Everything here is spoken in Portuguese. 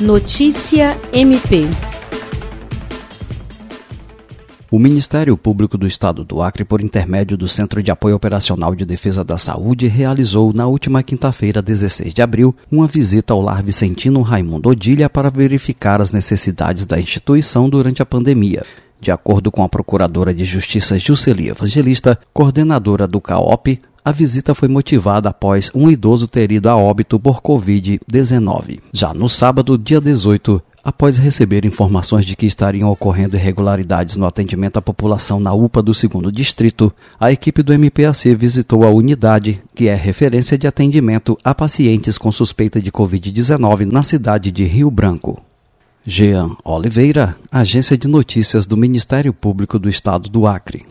Notícia MP. O Ministério Público do Estado do Acre, por intermédio do Centro de Apoio Operacional de Defesa da Saúde, realizou na última quinta-feira, 16 de abril, uma visita ao Lar Vicentino Raimundo Odilha para verificar as necessidades da instituição durante a pandemia. De acordo com a Procuradora de Justiça Juscelia Evangelista, coordenadora do CAOP, a visita foi motivada após um idoso ter ido a óbito por Covid-19. Já no sábado, dia 18, após receber informações de que estariam ocorrendo irregularidades no atendimento à população na UPA do segundo distrito, a equipe do MPAC visitou a unidade, que é referência de atendimento a pacientes com suspeita de Covid-19 na cidade de Rio Branco. Jean Oliveira, Agência de Notícias do Ministério Público do Estado do Acre.